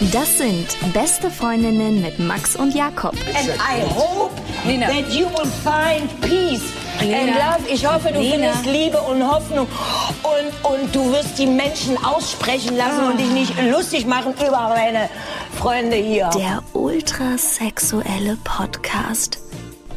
Das sind beste Freundinnen mit Max und Jakob. And I hope Nina. that you will find peace and Nina. love. Ich hoffe, du Nina. findest Liebe und Hoffnung. Und, und du wirst die Menschen aussprechen lassen und dich nicht lustig machen über meine Freunde hier. Der ultrasexuelle Podcast.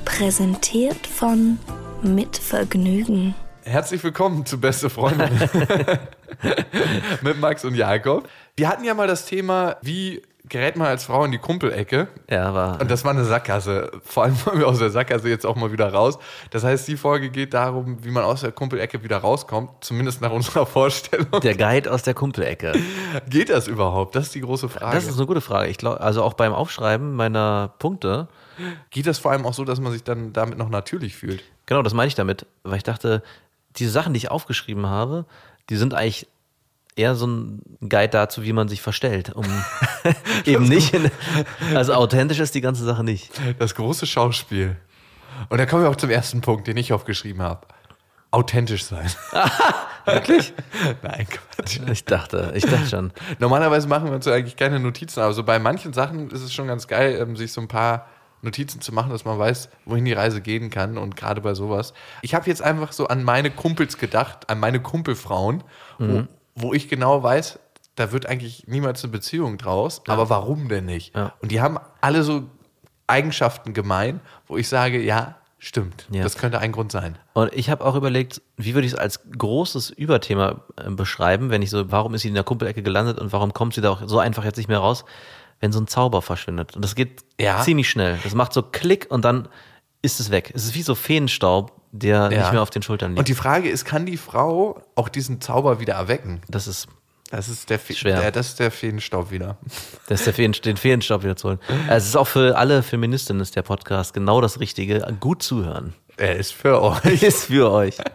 Präsentiert von Mit Vergnügen. Herzlich willkommen zu Beste Freunde mit Max und Jakob. Wir hatten ja mal das Thema, wie gerät man als Frau in die Kumpelecke? Ja, war. Und das war eine Sackgasse. Vor allem wollen wir aus der Sackgasse jetzt auch mal wieder raus. Das heißt, die Folge geht darum, wie man aus der Kumpelecke wieder rauskommt, zumindest nach unserer Vorstellung. Der Guide aus der Kumpelecke. Geht das überhaupt? Das ist die große Frage. Das ist eine gute Frage. Ich glaube, also auch beim Aufschreiben meiner Punkte, geht das vor allem auch so, dass man sich dann damit noch natürlich fühlt? genau, das meine ich damit, weil ich dachte, diese Sachen, die ich aufgeschrieben habe, die sind eigentlich eher so ein Guide dazu, wie man sich verstellt, um eben nicht, in, also authentisch ist die ganze Sache nicht. Das große Schauspiel. Und da kommen wir auch zum ersten Punkt, den ich aufgeschrieben habe. Authentisch sein. Wirklich? Nein, Quatsch. Ich dachte, ich dachte schon. Normalerweise machen wir uns ja eigentlich keine Notizen, aber so bei manchen Sachen ist es schon ganz geil, ähm, sich so ein paar Notizen zu machen, dass man weiß, wohin die Reise gehen kann und gerade bei sowas. Ich habe jetzt einfach so an meine Kumpels gedacht, an meine Kumpelfrauen, wo, wo ich genau weiß, da wird eigentlich niemals eine Beziehung draus, aber warum denn nicht? Ja. Und die haben alle so Eigenschaften gemein, wo ich sage, ja, stimmt, Ja. das könnte ein Grund sein. Und ich habe auch überlegt, wie würde ich es als großes Überthema äh, beschreiben, wenn ich so, warum ist sie in der Kumpelecke gelandet und warum kommt sie da auch so einfach jetzt nicht mehr raus, wenn so ein Zauber verschwindet. Und das geht Ja. ziemlich schnell. Das macht so Klick und dann ist es weg. Es ist wie so Feenstaub, der Ja. nicht mehr auf den Schultern liegt. Und die Frage ist, kann die Frau auch diesen Zauber wieder erwecken? das ist, Das ist der, Fe Schwer. Der, das ist der Feenstaub wieder. das ist der Feen, den Feenstaub wieder zu holen. Also es ist auch für alle Feministinnen ist der Podcast genau das Richtige. Gut zuhören. Er ist für euch. Ist für euch.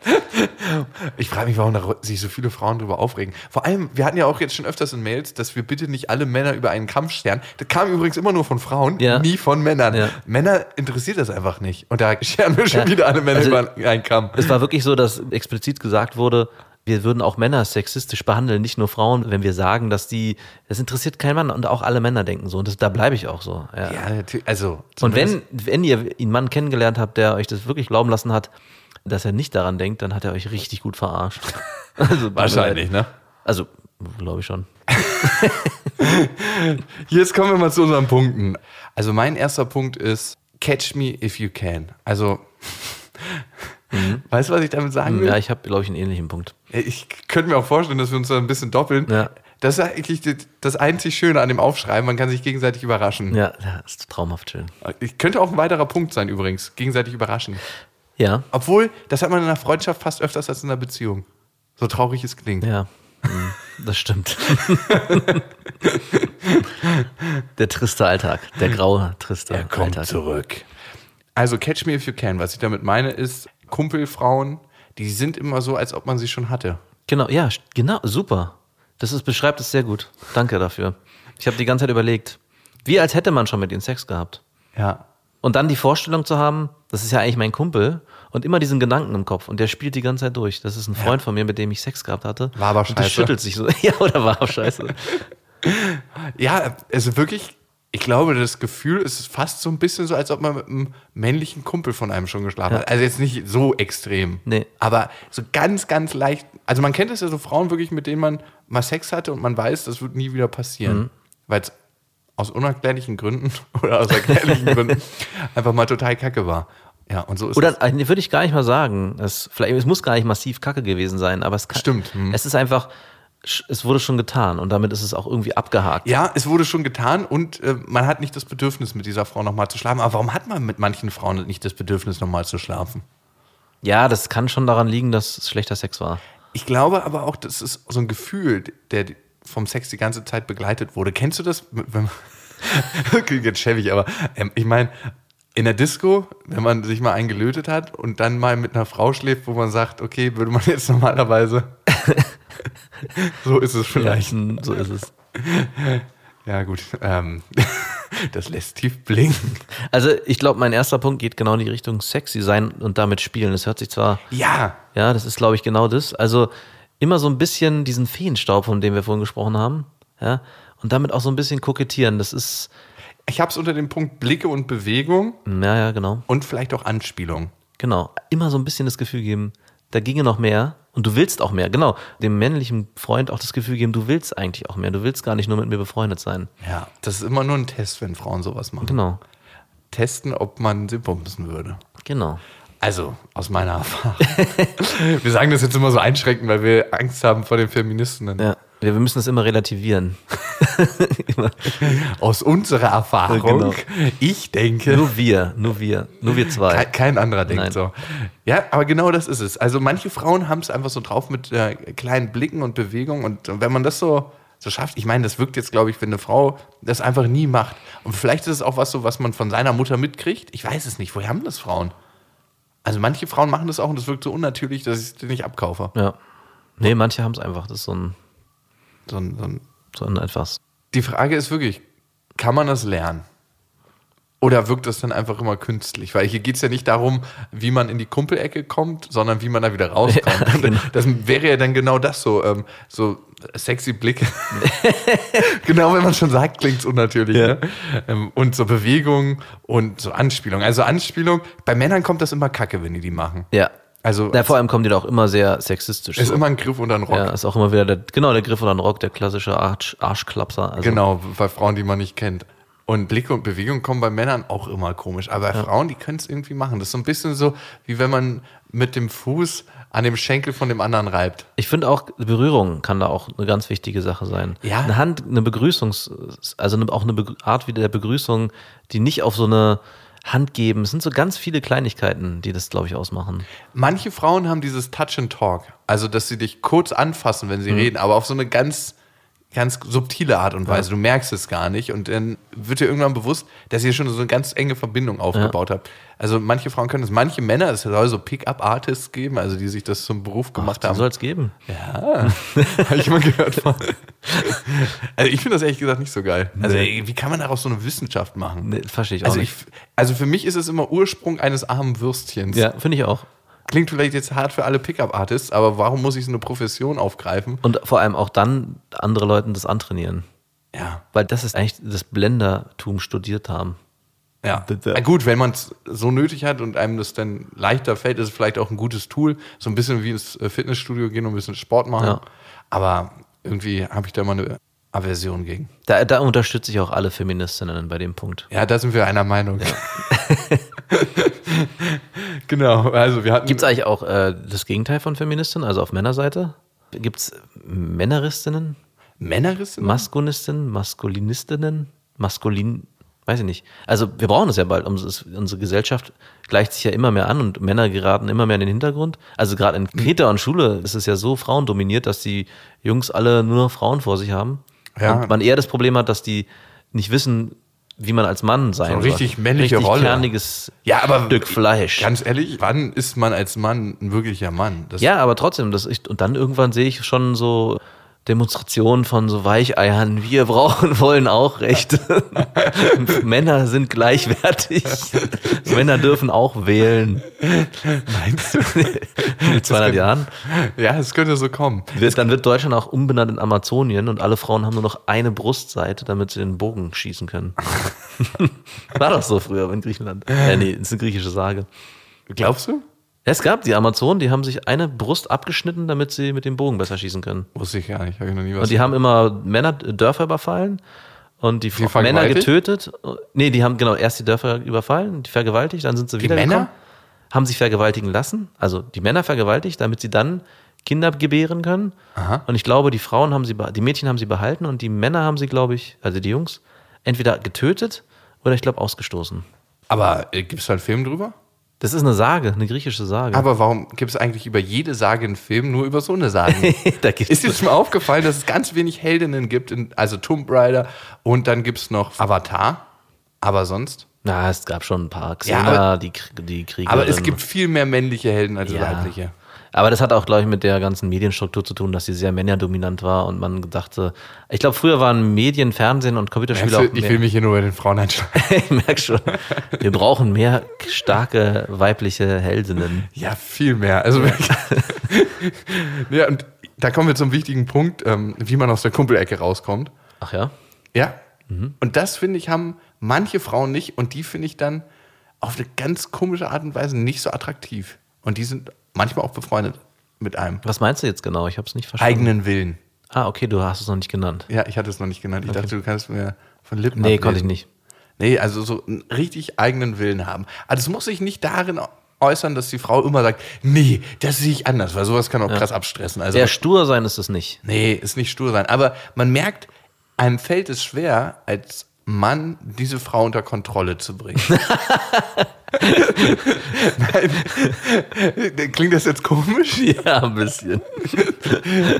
Ich frage mich, warum da sich so viele Frauen drüber aufregen. Vor allem, wir hatten ja auch jetzt schon öfters in Mails, dass wir bitte nicht alle Männer über einen Kampf scheren. Das kam übrigens immer nur von Frauen, Ja. nie von Männern. Ja. Männer interessiert das einfach nicht. Und da scheren wir schon Ja. wieder alle Männer Also- über einen Kamm. Es war wirklich so, dass explizit gesagt wurde, wir würden auch Männer sexistisch behandeln, nicht nur Frauen, wenn wir sagen, dass die, das interessiert kein Mann und auch alle Männer denken so. Und das, da bleibe ich auch so. Ja. Ja, natürlich. Also, und wenn, wenn ihr einen Mann kennengelernt habt, der euch das wirklich glauben lassen hat, dass er nicht daran denkt, dann hat er euch richtig gut verarscht. Also, Wahrscheinlich, ne? Also, glaube ich schon. Jetzt kommen wir mal zu unseren Punkten. Also mein erster Punkt ist, catch me if you can. Also, weißt du, was ich damit sagen will? Mhm. Ja, ich habe, glaube ich, einen ähnlichen Punkt. Ich könnte mir auch vorstellen, dass wir uns da ein bisschen doppeln. Ja. Das ist eigentlich das einzig Schöne an dem Aufschreiben. Man kann sich gegenseitig überraschen. Ja, das ist traumhaft schön. Ich könnte auch ein weiterer Punkt sein übrigens. Gegenseitig überraschen. Ja, Obwohl, das hat man in einer Freundschaft fast öfters als in einer Beziehung. So traurig es klingt. ja. Mhm, Das stimmt. Der triste Alltag, der graue, triste Er kommt Alltag. zurück. Also catch me if you can. Was ich damit meine ist, Kumpelfrauen, die sind immer so, als ob man sie schon hatte. Genau, ja, genau, super. Das ist, beschreibt es sehr gut. Danke dafür. Ich habe die ganze Zeit überlegt, wie als hätte man schon mit ihnen Sex gehabt. Ja. Und dann die Vorstellung zu haben, das ist ja eigentlich mein Kumpel und immer diesen Gedanken im Kopf und der spielt die ganze Zeit durch. Das ist ein Freund von mir, mit dem ich Sex gehabt hatte. War aber Und der scheiße. schüttelt sich so. Ja, oder war auch scheiße. Ja, also wirklich, ich glaube, das Gefühl ist fast so ein bisschen so, als ob man mit einem männlichen Kumpel von einem schon geschlafen Ja. hat. Also jetzt nicht so extrem. Nee. Aber so ganz, ganz leicht. Also man kennt es ja so Frauen wirklich, mit denen man mal Sex hatte und man weiß, das wird nie wieder passieren. Mhm. Weil es aus unerklärlichen Gründen oder aus erklärlichen Gründen einfach mal total kacke war. Ja, und so ist es. Oder äh, würde ich gar nicht mal sagen. Es, vielleicht, es muss gar nicht massiv kacke gewesen sein, aber es kann, Stimmt, hm. Es ist einfach, es wurde schon getan und damit ist es auch irgendwie abgehakt. Ja, es wurde schon getan und äh, man hat nicht das Bedürfnis, mit dieser Frau nochmal zu schlafen. Aber warum hat man mit manchen Frauen nicht das Bedürfnis, nochmal zu schlafen? Ja, das kann schon daran liegen, dass es schlechter Sex war. Ich glaube aber auch, das ist so ein Gefühl, der vom Sex die ganze Zeit begleitet wurde. Kennst du das? Wenn man Klingt jetzt schäbig, aber ähm, ich meine, in der Disco, wenn man sich mal eingelötet hat und dann mal mit einer Frau schläft, wo man sagt, okay, würde man jetzt normalerweise. so ist es vielleicht. hm, so ist es. Ja, gut. Ähm, das lässt tief blinken. Also ich glaube, mein erster Punkt geht genau in die Richtung sexy sein und damit spielen. Das hört sich zwar, Ja, ja, das ist glaube ich genau das. Also immer so ein bisschen diesen Feenstaub, von dem wir vorhin gesprochen haben. Ja, und damit auch so ein bisschen kokettieren. Das ist, Ich habe es unter dem Punkt Blicke und Bewegung naja, genau. und vielleicht auch Anspielung. Genau. Immer so ein bisschen das Gefühl geben, da ginge noch mehr und du willst auch mehr. Genau. Dem männlichen Freund auch das Gefühl geben, du willst eigentlich auch mehr. Du willst gar nicht nur mit mir befreundet sein. Ja, das ist immer nur ein Test, wenn Frauen sowas machen. Genau. Testen, ob man sie bumsen würde. Genau. Also, aus meiner Erfahrung. wir sagen das jetzt immer so einschränkend, weil wir Angst haben vor den Feministinnen. Ja. Wir müssen das immer relativieren. Aus unserer Erfahrung, Genau. ich denke, Nur wir, nur wir, nur wir zwei. kein, kein anderer denkt Nein. so. Ja, aber genau das ist es. Also manche Frauen haben es einfach so drauf mit äh, kleinen Blicken und Bewegungen und wenn man das so so schafft, ich meine, das wirkt jetzt, glaube ich, wenn eine Frau das einfach nie macht. Und vielleicht ist es auch was so, was man von seiner Mutter mitkriegt. Ich weiß es nicht. Woher haben das Frauen? Also manche Frauen machen das auch und das wirkt so unnatürlich, dass ich es dir nicht abkaufe. Ja. Nee, manche haben es einfach. Das ist so ein, So ein, so ein so ein etwas. Die Frage ist wirklich, kann man das lernen? Oder wirkt das dann einfach immer künstlich? Weil hier geht es ja nicht darum, wie man in die Kumpelecke kommt, sondern wie man da wieder rauskommt. Ja, genau. Das wäre ja dann genau das so, ähm, so sexy Blicke. genau, wenn man schon sagt, klingt es unnatürlich. Ja. Ne? Ähm, und so Bewegung und so Anspielung. Also Anspielung, bei Männern kommt das immer kacke, wenn die die machen. Ja. Also Ja, vor allem kommen die da auch immer sehr sexistisch. ist so. immer ein Griff unter den Rock. ja, ist auch immer wieder der, genau, der Griff oder ein Rock, der klassische Arsch, Arschklapser. Also, Genau, bei Frauen, die man nicht kennt. Und Blicke und Bewegung kommen bei Männern auch immer komisch. Aber bei Frauen, die können es irgendwie machen. Das ist so ein bisschen so, wie wenn man mit dem Fuß an dem Schenkel von dem anderen reibt. Ich finde auch, Berührung kann da auch eine ganz wichtige Sache sein. Ja. Eine Hand, eine Begrüßungs-, also eine, auch eine Art wie der Begrüßung, die nicht auf so eine Hand geben. Es sind so ganz viele Kleinigkeiten, die das, glaube ich, ausmachen. Manche Frauen haben dieses Touch and Talk. Also, dass sie dich kurz anfassen, wenn sie reden, aber auf so eine ganz, ganz subtile Art und Weise. Du merkst es gar nicht. Und dann wird dir irgendwann bewusst, dass ihr schon so eine ganz enge Verbindung aufgebaut habt. Also, manche Frauen können das. Manche Männer, es soll so Pick-up-Artists geben, also die sich das zum Beruf gemacht Die haben. soll es geben. Habe ich mal gehört. von- also ich finde das ehrlich gesagt nicht so geil. Also ey, wie kann man daraus so eine Wissenschaft machen? Nee, verstehe ich auch Also, nicht. ich, also für mich ist es immer Ursprung eines armen Würstchens. Ja, finde ich auch. Klingt vielleicht jetzt hart für alle Pickup-Artists, aber warum muss ich so eine Profession aufgreifen? Und vor allem auch dann andere Leuten das antrainieren. Ja. Weil das ist eigentlich das Blendertum studiert haben. Ja. Na gut, wenn man es so nötig hat und einem das dann leichter fällt, ist es vielleicht auch ein gutes Tool. So ein bisschen wie ins äh, Fitnessstudio gehen und ein bisschen Sport machen. Ja. Aber irgendwie habe ich da mal eine Aversion gegen. Da, da unterstütze ich auch alle Feministinnen bei dem Punkt. Ja, da sind wir einer Meinung. genau, also wir hatten. Gibt es eigentlich auch äh, das Gegenteil von Feministinnen, also auf Männerseite? Gibt es Männeristinnen, Männerissen? Maskulinistinnen, Maskulinistinnen, Maskulin, weiß ich nicht. Also wir brauchen es ja bald. Uns- Unsere Gesellschaft gleicht sich ja immer mehr an und Männer geraten immer mehr in den Hintergrund. Also gerade in Kita und Schule ist es ja so frauendominiert, dass die Jungs alle nur Frauen vor sich haben. Ja. Und man eher das Problem hat, dass die nicht wissen, wie man als Mann sein eine soll. richtig männliche richtig Rolle. kerniges Ja, aber Stück Fleisch. Ganz ehrlich, wann ist man als Mann ein wirklicher Mann? Das Ja, aber trotzdem, das ich, und dann irgendwann sehe ich schon so Demonstrationen von so Weicheiern. Wir brauchen, wollen auch Rechte. Männer sind gleichwertig. Männer dürfen auch wählen. meinst du? In 200 Jahren. Ja, es könnte so kommen. Wird, dann wird Deutschland auch umbenannt in Amazonien und alle Frauen haben nur noch eine Brustseite, damit sie den Bogen schießen können. War doch so früher in Griechenland. Äh, nee, ist eine griechische Sage. Glaubst du? Es gab die Amazonen, die haben sich eine Brust abgeschnitten, damit sie mit dem Bogen besser schießen können. Wusste ich gar nicht, habe ich noch nie was. Und die haben immer Männer Dörfer überfallen und die, Fra- Männer getötet. Nee, die haben genau erst die Dörfer überfallen, die vergewaltigt, dann sind sie wieder Männer? haben sich vergewaltigen lassen, also die Männer vergewaltigt, damit sie dann Kinder gebären können. Aha. Und ich glaube, die Frauen haben sie, die Mädchen haben sie behalten und die Männer haben sie, glaube ich, also die Jungs, entweder getötet oder ich glaube ausgestoßen. aber äh, gibt es da einen Film drüber? Das ist eine Sage, eine griechische Sage. Aber warum gibt es eigentlich über jede Sage einen Film, nur über so eine Sage? Ist dir schon mal aufgefallen, dass es ganz wenig Heldinnen gibt, in, also Tomb Raider und dann gibt es noch Avatar, aber sonst? Na, es gab schon ein paar Ja, Xena, aber- die, die Kriegerin. Aber es gibt viel mehr männliche Helden als Ja. weibliche. Aber das hat auch, glaube ich, mit der ganzen Medienstruktur zu tun, dass sie sehr männerdominant war und man dachte, ich glaube, früher waren Medien, Fernsehen und Computerspiele auch Ich mehr. will mich hier nur bei den Frauen einschalten. ich merke schon, wir brauchen mehr starke weibliche Heldinnen. Ja, viel mehr. Also wirklich. ja, und da kommen wir zum wichtigen Punkt, ähm, wie man aus der Kumpelecke rauskommt. Ach ja? Ja. Und das, finde ich, haben manche Frauen nicht und die finde ich dann auf eine ganz komische Art und Weise nicht so attraktiv. Und die sind manchmal auch befreundet mit einem. Was meinst du jetzt genau? Ich habe es nicht verstanden. Eigenen Willen. Ah, okay, du hast es noch nicht genannt. Ja, ich hatte es noch nicht genannt. Ich dachte, du kannst mir von Lippen Nee, ablesen. konnte ich nicht. Nee, also so einen richtig eigenen Willen haben. Also es muss sich nicht darin äußern, dass die Frau immer sagt, nee, das sehe ich anders, weil sowas kann auch krass abstressen. Also Sehr stur sein ist es nicht. Nee, ist nicht stur sein. Aber man merkt, einem fällt es schwer, als Mann diese Frau unter Kontrolle zu bringen. Nein. Klingt das jetzt komisch? Ja, ein bisschen.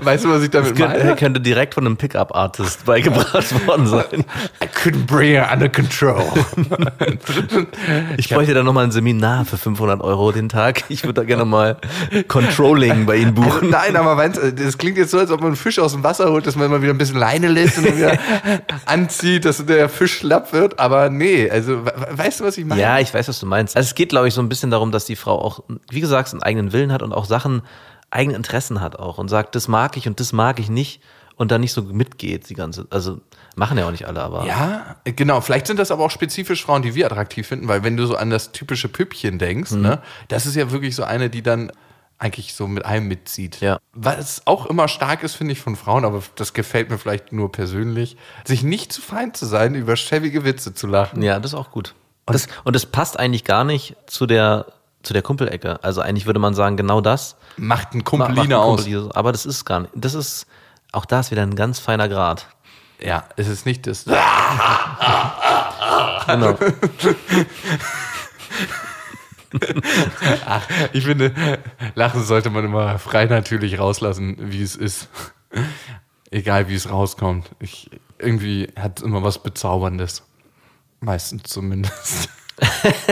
Weißt du, was ich damit Könnte, meine? könnte direkt von einem Pickup-Artist beigebracht worden sein. I couldn't bring her under control. Ich bräuchte da nochmal ein Seminar für 500 Euro den Tag. Ich würde da gerne mal Controlling bei Ihnen Also, buchen. nein, aber meinst, das klingt jetzt so, als ob man einen Fisch aus dem Wasser holt, dass man mal wieder ein bisschen Leine lässt und dann wieder anzieht, dass der Fisch schlapp wird. Aber nee, also we- we- weißt du, was ich meine? Ja, ich weiß, was du meinst. Also es geht, glaube ich, so ein bisschen darum, dass die Frau auch, wie gesagt, einen eigenen Willen hat und auch Sachen, eigene Interessen hat auch und sagt, das mag ich und das mag ich nicht und dann nicht so mitgeht, die ganze, also machen ja auch nicht alle, aber Ja, genau. Vielleicht sind das aber auch spezifisch Frauen, die wir attraktiv finden, weil wenn du so an das typische Püppchen denkst, Mhm. ne, das ist ja wirklich so eine, die dann eigentlich so mit allem mitzieht. Ja. Was auch immer stark ist, finde ich, von Frauen, aber das gefällt mir vielleicht nur persönlich, sich nicht zu fein zu sein, über schäbige Witze zu lachen. ja, das ist auch gut. Das, und das passt eigentlich gar nicht zu der, zu der Kumpelecke. Also eigentlich würde man sagen, genau das. Macht ein macht Kumpeline ein aus. Aber das ist gar nicht, das ist, auch da ist wieder ein ganz feiner Grad. Ja, es ist nicht das. Genau. Ich finde, Lachen sollte man immer frei natürlich rauslassen, wie es ist. Egal wie es rauskommt. Ich, irgendwie hat es immer was Bezauberndes. Meistens zumindest.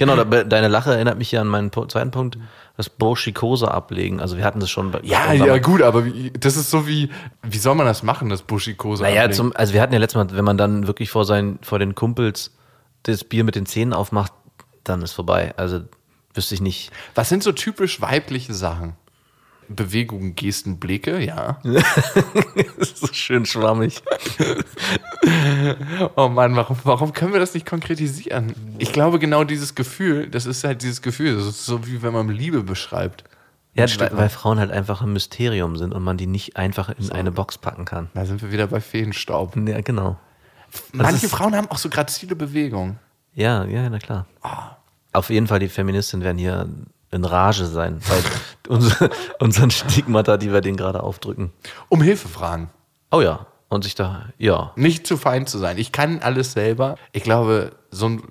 Genau, deine Lache erinnert mich ja an meinen zweiten Punkt, das Burschikose ablegen. Also wir hatten das schon bei Ja, ja, gut, aber das ist so wie, wie soll man das machen, das Buschikose? Naja, ablegen? zum, also wir hatten ja letztes Mal, wenn man dann wirklich vor, seinen, vor den Kumpels das Bier mit den Zähnen aufmacht, dann ist vorbei. Also wüsste ich nicht. Was sind so typisch weibliche Sachen? Bewegungen, Gesten, Blicke, ja. Das ist so schön schwammig. Oh Mann, warum, warum können wir das nicht konkretisieren? Ich glaube, genau dieses Gefühl, das ist halt dieses Gefühl, das ist so wie wenn man Liebe beschreibt. Ja, weil, weil Frauen halt einfach ein Mysterium sind und man die nicht einfach in eine Box packen kann. Da sind wir wieder bei Feenstaub. Ja, genau. Manche Frauen haben auch so grazile Bewegungen. Ja, ja, na klar. Auf jeden Fall, die Feministinnen werden hier in Rage sein, weil unsere, unseren Stigmata, die wir denen gerade aufdrücken. Um Hilfe fragen. Oh ja. Und sich da, ja. Nicht zu fein zu sein. Ich kann alles selber. Ich glaube, so ein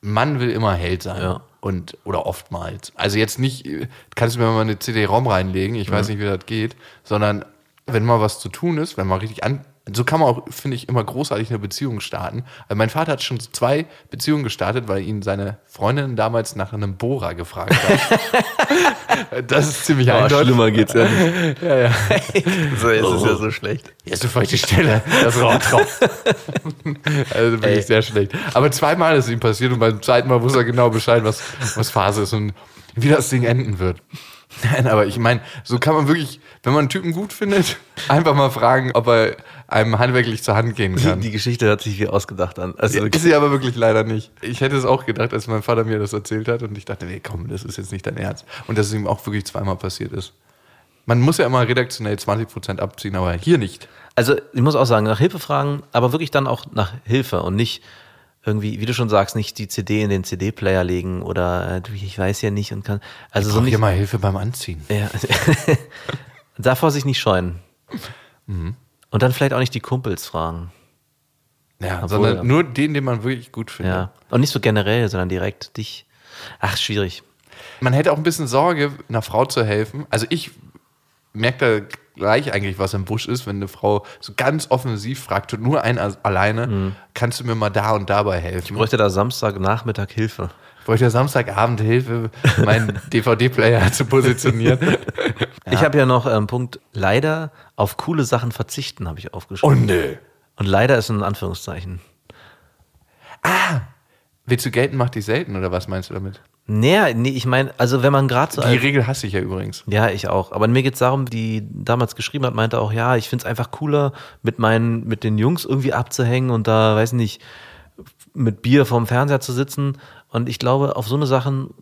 Mann will immer Held sein. Ja. Und, oder oftmals. Also jetzt nicht, kannst du mir mal eine CD-ROM reinlegen, ich weiß nicht, wie das geht, sondern wenn mal was zu tun ist, wenn man richtig an. So kann man auch, finde ich, immer großartig eine Beziehung starten. Also mein Vater hat schon zwei Beziehungen gestartet, weil ihn seine Freundin damals nach einem Bohrer gefragt hat. das ist ziemlich eindeutig. geht's ja nicht. Ja, ja. So ist es ja so schlecht. Ist sofort die Stelle, das Rohr drauf. also wirklich Ey. sehr schlecht. Aber zweimal ist es ihm passiert und beim zweiten Mal wusste er genau Bescheid, was, was Phase ist und wie das Ding enden wird. Nein, aber ich meine, so kann man wirklich, wenn man einen Typen gut findet, einfach mal fragen, ob er einem handwerklich zur Hand gehen Die, kann. die Geschichte hört sich wie ausgedacht an. Also ist sie aber wirklich leider nicht. Ich hätte es auch gedacht, als mein Vater mir das erzählt hat und ich dachte, nee, komm, das ist jetzt nicht dein Ernst. Und dass es ihm auch wirklich zweimal passiert ist. Man muss ja immer redaktionell 20% abziehen, aber hier nicht. Also ich muss auch sagen, nach Hilfe fragen, aber wirklich dann auch nach Hilfe und nicht irgendwie, wie du schon sagst, nicht die CD in den CD-Player legen oder äh, du, ich weiß ja nicht und kann. Also so Brauch nicht. hier mal Hilfe beim Anziehen. Ja. Davor sich nicht scheuen. Mhm. Und dann vielleicht auch nicht die Kumpels fragen. Ja, Obwohl, sondern ja. nur den, den man wirklich gut findet. Ja. Und nicht so generell, sondern direkt dich. Ach, schwierig. Man hätte auch ein bisschen Sorge, einer Frau zu helfen. Also ich merke da gleich eigentlich, was im Busch ist, wenn eine Frau so ganz offensiv fragt und nur as- alleine, kannst du mir mal da und dabei helfen? Ich bräuchte da Samstagnachmittag Hilfe. Ja Samstagabend Hilfe, meinen DVD-Player zu positionieren. Ich habe ja noch ähm, Punkt, leider auf coole Sachen verzichten, habe ich Oh aufgeschrieben. nö. Und leider ist ein Anführungszeichen. Willst du gelten, macht dich selten oder was meinst du damit? Nee, nee, ich meine, also wenn man gerade so. Die Regel hasse ich ja übrigens. Ja, ich auch. Aber mir geht's darum, die damals geschrieben hat, meinte auch, ja, ich find's einfach cooler, mit meinen, mit den Jungs irgendwie abzuhängen und da, weiß nicht, mit Bier vorm Fernseher zu sitzen. Und ich glaube, auf so eine Sachen,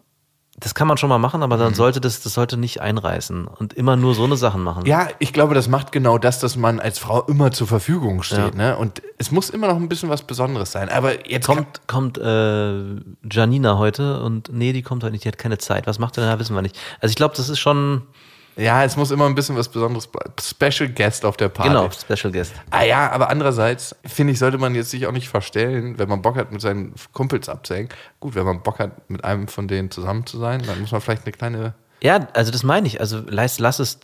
das kann man schon mal machen, aber dann sollte das, das sollte nicht einreißen und immer nur so eine Sachen machen. Ja, ich glaube, das macht genau das, dass man als Frau immer zur Verfügung steht. Ja. Ne? Und es muss immer noch ein bisschen was Besonderes sein. Aber jetzt Kommt, kommt äh, Janina heute und nee, die kommt heute nicht, die hat keine Zeit. Was macht er denn da, wissen wir nicht. Also ich glaube, das ist schon, Ja, es muss immer ein bisschen was Besonderes bleiben. Special Guest auf der Party. genau, Special Guest. Ah ja, aber andererseits finde ich, sollte man jetzt sich auch nicht verstellen, wenn man Bock hat, mit seinen Kumpels abzuhängen. Gut, wenn man Bock hat, mit einem von denen zusammen zu sein, dann muss man vielleicht eine kleine. Ja, also das meine ich. Also lass, lass es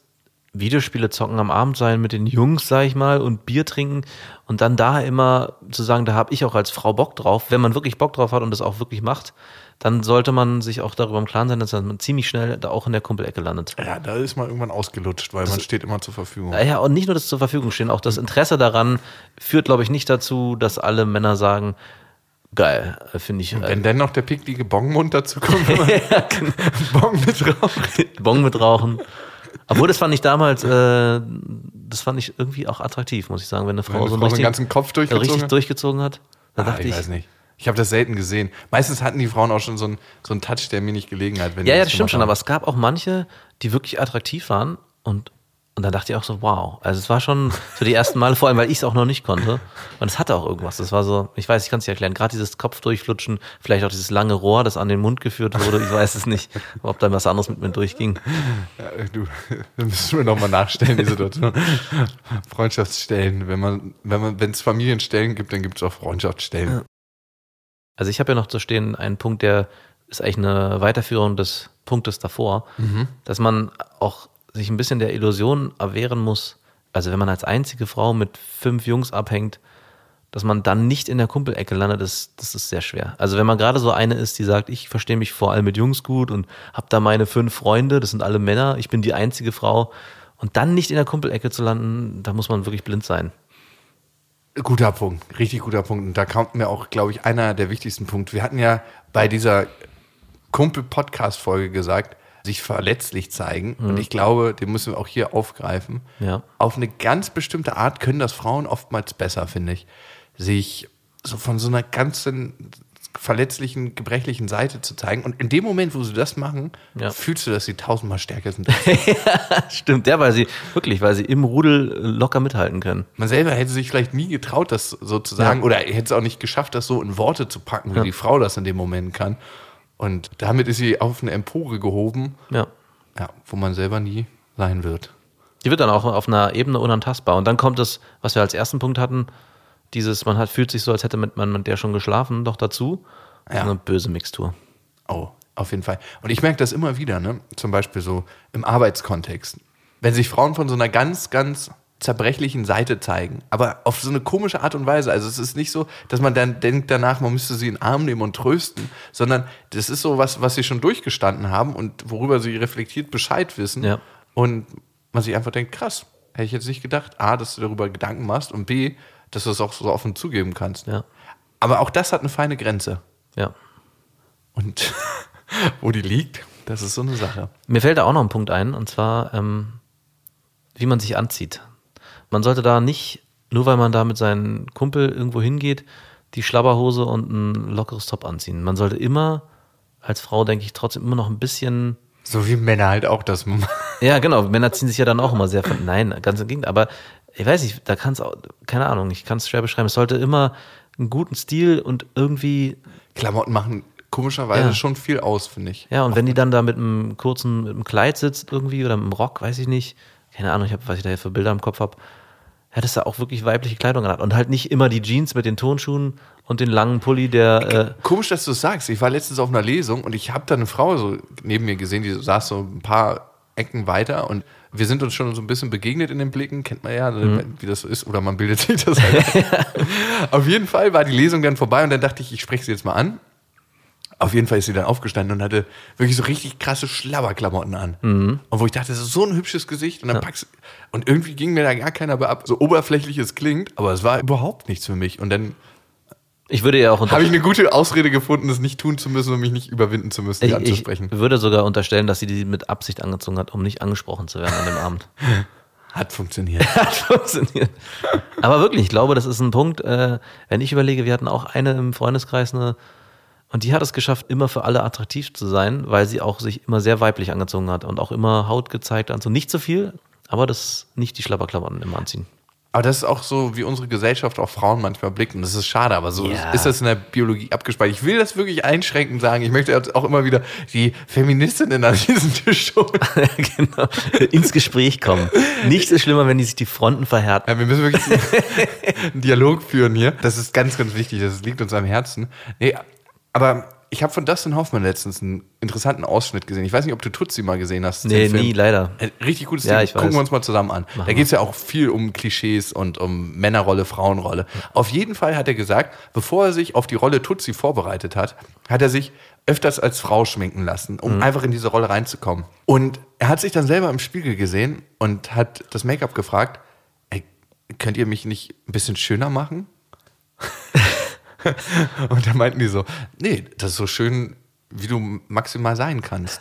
Videospiele zocken am Abend sein mit den Jungs, sag ich mal, und Bier trinken und dann da immer zu sagen, da habe ich auch als Frau Bock drauf. Wenn man wirklich Bock drauf hat und das auch wirklich macht, dann sollte man sich auch darüber im Klaren sein, dass man ziemlich schnell da auch in der Kumpelecke landet. Ja, da ist man irgendwann ausgelutscht, weil man steht immer zur Verfügung. Ja, und nicht nur das zur Verfügung stehen, auch das Interesse daran führt, glaube ich, nicht dazu, dass alle Männer sagen, geil, äh, finde ich. Wenn dann noch der picklige Bongmund dazu kommt, wenn man Bong mit drauf. Bon mit rauchen. Obwohl, das fand ich damals, äh, das fand ich irgendwie auch attraktiv, muss ich sagen, wenn eine Frau eine so einen Frau so einen ganzen Kopf durchgezogen richtig hat? durchgezogen hat. Dann Ah, dachte ich ich, weiß nicht. Ich habe das selten gesehen. Meistens hatten die Frauen auch schon so einen, so einen Touch, der mir nicht gelegen hat. Wenn ja, ja, das stimmt schon, haben. aber es gab auch manche, die wirklich attraktiv waren und und dann dachte ich auch so, wow. Also es war schon so die ersten Male, vor allem, weil ich es auch noch nicht konnte. Und es hatte auch irgendwas. Das war so, ich weiß, ich kann es nicht erklären. Gerade dieses Kopfdurchflutschen, vielleicht auch dieses lange Rohr, das an den Mund geführt wurde. Ich weiß es nicht, ob da was anderes mit mir durchging. Ja, du, das müssen wir nochmal nachstellen, die Situation. Freundschaftsstellen. Wenn man, wenn man, wenn es Familienstellen gibt, dann gibt es auch Freundschaftsstellen. Also ich habe ja noch zu stehen einen Punkt, der ist eigentlich eine Weiterführung des Punktes davor, dass man auch sich ein bisschen der Illusion erwehren muss, also wenn man als einzige Frau mit fünf Jungs abhängt, dass man dann nicht in der Kumpelecke landet, das, das ist sehr schwer. Also wenn man gerade so eine ist, die sagt, ich verstehe mich vor allem mit Jungs gut und habe da meine fünf Freunde, das sind alle Männer, ich bin die einzige Frau und dann nicht in der Kumpelecke zu landen, da muss man wirklich blind sein. Guter Punkt, richtig guter Punkt. Und da kommt mir auch, glaube ich, einer der wichtigsten Punkte. Wir hatten ja bei dieser Kumpel-Podcast-Folge gesagt, sich verletzlich zeigen. Und ich glaube, den müssen wir auch hier aufgreifen. Ja. Auf eine ganz bestimmte Art können das Frauen oftmals besser, finde ich. Sich so von so einer ganzen verletzlichen, gebrechlichen Seite zu zeigen. Und in dem Moment, wo sie das machen, Ja. fühlst du, dass sie tausendmal stärker sind. Stimmt, ja, weil sie, wirklich, weil sie im Rudel locker mithalten können. Man selber hätte sich vielleicht nie getraut, das so zu sagen, Ja. oder hätte es auch nicht geschafft, das so in Worte zu packen, wie die Frau das in dem Moment kann. Und damit ist sie auf eine Empore gehoben, Ja. ja, wo man selber nie sein wird. Die wird dann auch auf einer Ebene unantastbar. Und dann kommt es, was wir als ersten Punkt hatten, dieses, man hat, fühlt sich so, als hätte man mit der schon geschlafen, doch dazu. Ja. Eine böse Mixtur. Oh, auf jeden Fall. Und ich merke das immer wieder, ne? Zum Beispiel so im Arbeitskontext. Wenn sich Frauen von so einer ganz, ganz zerbrechlichen Seite zeigen, aber auf so eine komische Art und Weise. Also es ist nicht so, dass man dann denkt danach, man müsste sie in den Arm nehmen und trösten, sondern das ist so was, was sie schon durchgestanden haben und worüber sie reflektiert Bescheid wissen. Ja. Und man sich einfach denkt, krass, hätte ich jetzt nicht gedacht, A, dass du darüber Gedanken machst und B, dass du es auch so offen zugeben kannst. Ja. Aber auch das hat eine feine Grenze. Ja. Und wo die liegt, das ist so eine Sache. Mir fällt da auch noch ein Punkt ein, und zwar, ähm, wie man sich anzieht. Man sollte da nicht, nur weil man da mit seinem Kumpel irgendwo hingeht, die Schlabberhose und ein lockeres Top anziehen. Man sollte immer, als Frau, denke ich, trotzdem immer noch ein bisschen So wie Männer halt auch das machen. Ja, genau. Männer ziehen sich ja dann auch immer sehr von. Nein, ganz im Gegenteil. Aber ich weiß nicht, da kann es auch, keine Ahnung, ich kann es schwer beschreiben. Es sollte immer einen guten Stil und irgendwie, Klamotten machen komischerweise Ja. schon viel aus, finde ich. ja, und wenn die dann da mit einem kurzen, mit einem Kleid sitzt irgendwie oder mit einem Rock, weiß ich nicht, keine Ahnung, ich habe, was ich da hier für Bilder im Kopf habe, ja, dass da auch wirklich weibliche Kleidung hat. Und halt nicht immer die Jeans mit den Tonschuhen und den langen Pulli, der, äh, Komisch, dass du es sagst. Ich war letztens auf einer Lesung und ich habe da eine Frau so neben mir gesehen, die saß so ein paar Ecken weiter und wir sind uns schon so ein bisschen begegnet in den Blicken, kennt man ja, ne, wie das so ist, oder man bildet sich das halt. auf jeden Fall war die Lesung dann vorbei und dann dachte ich, ich spreche sie jetzt mal an. Auf jeden Fall ist sie dann aufgestanden und hatte wirklich so richtig krasse Schlabberklamotten an. Und wo ich dachte, das ist so ein hübsches Gesicht. Und dann packst und irgendwie ging mir da gar keiner bei ab. So oberflächlich es klingt, aber es war überhaupt nichts für mich. Und dann Ich würde ja auch Habe ich eine gute Ausrede gefunden, das nicht tun zu müssen und mich nicht überwinden zu müssen, die ich, anzusprechen. ich würde sogar unterstellen, dass sie die mit Absicht angezogen hat, um nicht angesprochen zu werden an dem Abend. Hat funktioniert. Hat funktioniert. Aber wirklich, ich glaube, das ist ein Punkt, äh, wenn ich überlege, wir hatten auch eine im Freundeskreis, eine, und die hat es geschafft, immer für alle attraktiv zu sein, weil sie auch sich immer sehr weiblich angezogen hat und auch immer Haut gezeigt hat. So nicht so viel, aber das nicht die Schlapperklamotten immer anziehen. Aber das ist auch so, wie unsere Gesellschaft auch Frauen manchmal blickt. Und das ist schade, aber so Ja. ist das in der Biologie abgespeichert. Ich will das wirklich einschränkend sagen. Ich möchte auch immer wieder die Feministinnen an diesen Tisch holen. genau. Ins Gespräch kommen. Nichts ist schlimmer, wenn die sich die Fronten verhärten. Ja, wir müssen wirklich einen Dialog führen hier. Das ist ganz, ganz wichtig. Das liegt uns am Herzen. Nee, aber ich habe von Dustin Hoffman letztens einen interessanten Ausschnitt gesehen. Ich weiß nicht, ob du Tutsi mal gesehen hast. Nee, nie, leider. Richtig gutes Ja, Ding. ich weiß. Gucken wir uns mal zusammen an. da geht es ja auch viel um Klischees und um Männerrolle, Frauenrolle. Auf jeden Fall hat er gesagt, bevor er sich auf die Rolle Tutsi vorbereitet hat, hat er sich öfters als Frau schminken lassen, um Mhm. einfach in diese Rolle reinzukommen. Und er hat sich dann selber im Spiegel gesehen und hat das Make-up gefragt, ey, könnt ihr mich nicht ein bisschen schöner machen? und da meinten die so, nee, das ist so schön, wie du maximal sein kannst.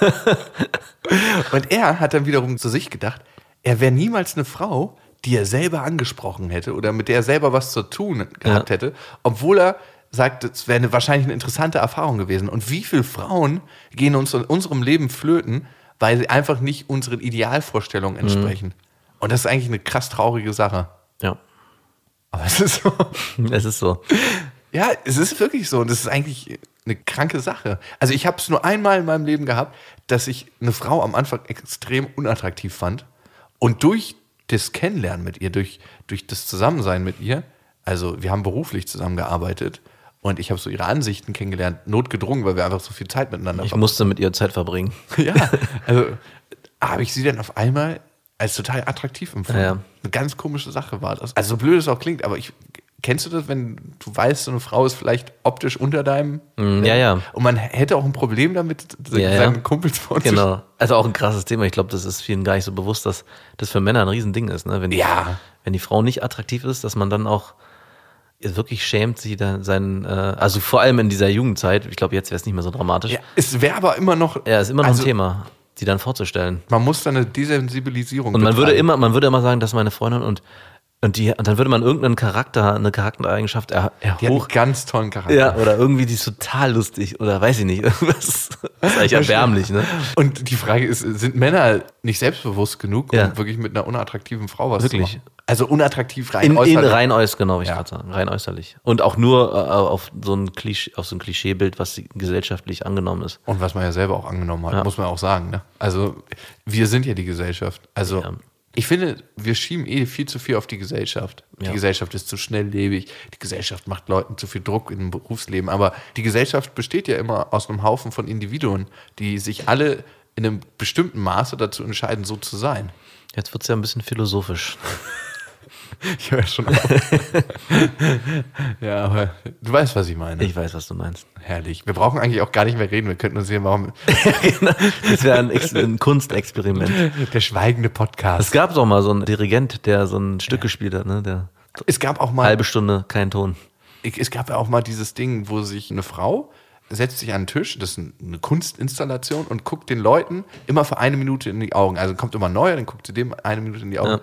Und er hat dann wiederum zu sich gedacht, er wäre niemals eine Frau, die er selber angesprochen hätte oder mit der er selber was zu tun gehabt Ja. hätte, obwohl er sagt, es wäre eine, wahrscheinlich eine interessante Erfahrung gewesen. Und wie viele Frauen gehen uns in unserem Leben flöten, weil sie einfach nicht unseren Idealvorstellungen entsprechen. Und das ist eigentlich eine krass traurige Sache. Ja. Aber es ist so. Es ist so. Ja, es ist wirklich so. Und das ist eigentlich eine kranke Sache. Also ich habe es nur einmal in meinem Leben gehabt, dass ich eine Frau am Anfang extrem unattraktiv fand. Und durch das Kennenlernen mit ihr, durch, durch das Zusammensein mit ihr, also wir haben beruflich zusammengearbeitet und ich habe so ihre Ansichten kennengelernt, notgedrungen, weil wir einfach so viel Zeit miteinander Ich musste mit ihr Zeit verbringen. ja, also habe ich sie dann auf einmal als total attraktiv empfunden. Ja. Eine ganz komische Sache war das. Also so blöd es auch klingt, aber ich kennst du das, wenn du weißt, so eine Frau ist vielleicht optisch unter deinem Mm, ja, ja. und man hätte auch ein Problem damit, Ja, seinen ja. Kumpels vorzustellen. Genau. Also auch ein krasses Thema. Ich glaube, das ist vielen gar nicht so bewusst, dass das für Männer ein Riesending ist. Ne? Wenn, die, Ja. wenn die Frau nicht attraktiv ist, dass man dann auch wirklich schämt, sie dann seinen, äh, also vor allem in dieser Jugendzeit, ich glaube, jetzt wäre es nicht mehr so dramatisch. Ja, es wäre aber immer noch. Ja, ist immer noch also, ein Thema, die dann vorzustellen. Man muss da eine Desensibilisierung Und man würde betreiben. immer, man würde immer sagen, dass meine Freundin und und die und dann würde man irgendeinen Charakter, eine Charaktereigenschaft er, Die hat hoch ganz tollen Charakter. ja, oder irgendwie die ist total lustig oder weiß ich nicht, irgendwas. Das ist eigentlich erbärmlich, ne? Und die Frage ist, sind Männer nicht selbstbewusst genug, um Ja. wirklich mit einer unattraktiven Frau was Wirklich. zu machen? Also unattraktiv rein In, in äußerlich. rein äußerlich, genau, ich Ja. gerade sagen, rein äußerlich. Und auch nur äh, auf so ein Klischee, auf so ein Klischeebild, was gesellschaftlich angenommen ist. Und was man ja selber auch angenommen hat, Ja. muss man auch sagen. Ne? Also wir sind ja die Gesellschaft. Also Ja. Ich finde, wir schieben eh viel zu viel auf die Gesellschaft. Die Ja. Gesellschaft ist zu schnelllebig. Die Gesellschaft macht Leuten zu viel Druck im Berufsleben. Aber die Gesellschaft besteht ja immer aus einem Haufen von Individuen, die sich alle in einem bestimmten Maße dazu entscheiden, so zu sein. Jetzt wird's ja ein bisschen philosophisch. Ich höre schon auf. ja, aber du weißt, was ich meine. Ich weiß, was du meinst. Herrlich. Wir brauchen eigentlich auch gar nicht mehr reden. Wir könnten uns hier mal Das wäre ein, ein Kunstexperiment. der schweigende Es Podcast. gab doch mal so einen Dirigent, der so ein Stück gespielt hat, ne? Der Es gab auch mal halbe Stunde kein Ton. Es gab ja auch mal dieses Ding, wo sich eine Frau setzt sich an den Tisch, das ist ein- eine Kunstinstallation und guckt den Leuten immer für eine Minute in die Augen. Also kommt immer neu, dann guckt sie dem eine Minute in die Augen. Ja.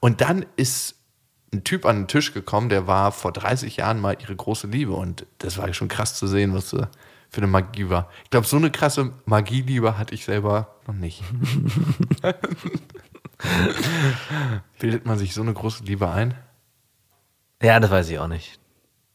Und dann ist ein Typ an den Tisch gekommen, der war vor 30 Jahren mal ihre große Liebe und das war schon krass zu sehen, was für eine Magie war. Ich glaube, so eine krasse Magieliebe hatte ich selber noch nicht. Bildet man sich so eine große Liebe ein? Ja, das weiß ich auch nicht.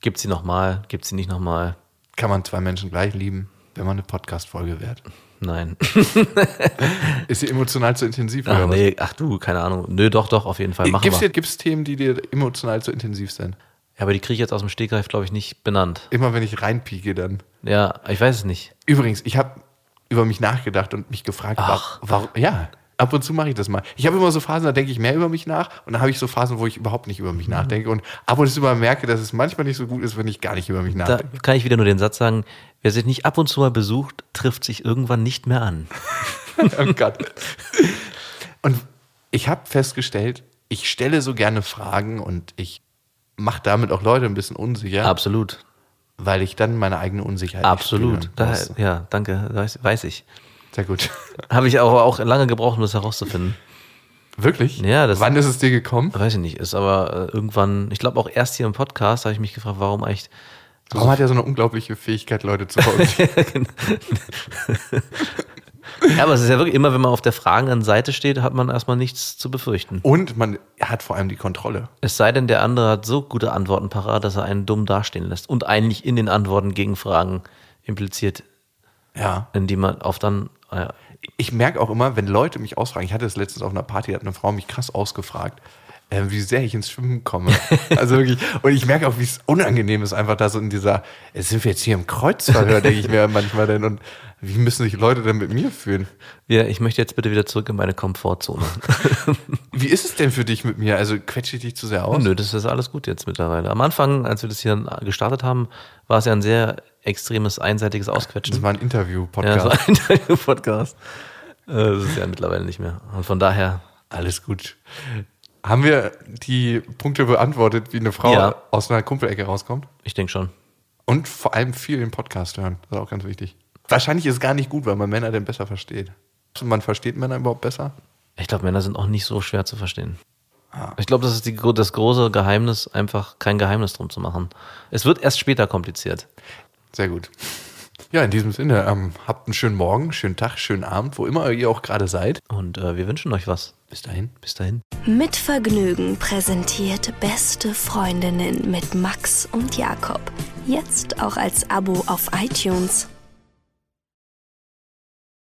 Gibt's sie nochmal? Gibt's sie nicht nochmal? Kann man zwei Menschen gleich lieben, wenn man eine Podcast-Folge wert? Nein. Ist sie emotional zu intensiv Ach oder was? nee, ach du, keine Ahnung. Nö, doch, doch, auf jeden Fall. Machen Gibt's wir. dir, gibt's Themen, die dir emotional zu intensiv sind? Ja, aber die kriege ich jetzt aus dem Stegreif, glaube ich, nicht benannt. Immer wenn ich reinpieke, dann. Ja, ich weiß es nicht. Übrigens, ich habe über mich nachgedacht und mich gefragt, Ach. warum. Ja, ab und zu mache ich das mal. Ich habe immer so Phasen, da denke ich mehr über mich nach und dann habe ich so Phasen, wo ich überhaupt nicht über mich Mhm. nachdenke und ab und zu mal merke, dass es manchmal nicht so gut ist, wenn ich gar nicht über mich Da nachdenke. kann ich wieder nur den Satz sagen, wer sich nicht ab und zu mal besucht, trifft sich irgendwann nicht mehr an. oh Gott. Und ich habe festgestellt, ich stelle so gerne Fragen und ich mache damit auch Leute ein bisschen unsicher, Absolut. weil ich dann meine eigene Unsicherheit Absolut. Da, ja, danke. Weiß, weiß ich. Sehr gut. Habe ich auch, auch lange gebraucht, um das herauszufinden. Wirklich? Ja, das- Wann ist es dir gekommen? Weiß ich nicht. Ist aber äh, irgendwann, ich glaube auch erst hier im Podcast habe ich mich gefragt, warum eigentlich. Warum hat er so eine unglaubliche Fähigkeit, Leute zu verunsichern? Ja, aber es ist ja wirklich immer, wenn man auf der fragenden Seite steht, hat man erstmal nichts zu befürchten. Und man hat vor allem die Kontrolle. Es sei denn, der andere hat so gute Antworten parat, dass er einen dumm dastehen lässt und eigentlich in den Antworten Gegenfragen impliziert, Ja. in die man auf dann. Äh, Ich merke auch immer, wenn Leute mich ausfragen, ich hatte das letztens auf einer Party, hat eine Frau mich krass ausgefragt, äh, wie sehr ich ins Schwimmen komme. Also wirklich, und ich merke auch, wie es unangenehm ist, einfach da so in dieser, äh, sind wir jetzt hier im Kreuzverhör, denke ich mir manchmal denn, und wie müssen sich Leute denn mit mir fühlen? Ja, ich möchte jetzt bitte wieder zurück in meine Komfortzone. Wie ist es denn für dich mit mir? Also quetsche ich dich zu sehr aus? Nö, das ist alles gut jetzt mittlerweile. Am Anfang, als wir das hier gestartet haben, war es ja ein sehr extremes, einseitiges Ausquetschen. Das war ein Ja, Interview-Podcast. das war ein Interview-Podcast. Äh, Das ist ja mittlerweile nicht mehr. Und von daher, Alles gut. Haben wir die Punkte beantwortet, wie eine Frau Ja. aus einer Kumpelecke rauskommt? ich denke schon. Und vor allem viel den Podcast hören. Das ist auch ganz wichtig. Wahrscheinlich ist es gar nicht gut, weil man Männer den besser versteht. Man versteht Männer überhaupt besser? Ich glaube, Männer sind auch nicht so schwer zu verstehen. Ich glaube, das ist die, das große Geheimnis, einfach kein Geheimnis drum zu machen. Es wird erst später kompliziert. Sehr gut. Ja, in diesem Sinne, ähm, habt einen schönen Morgen, schönen Tag, schönen Abend, wo immer ihr auch gerade seid. Und äh, wir wünschen euch was. Bis dahin. Bis dahin. Mit Vergnügen präsentiert Beste Freundinnen mit Max und Jakob. Jetzt auch als Abo auf iTunes.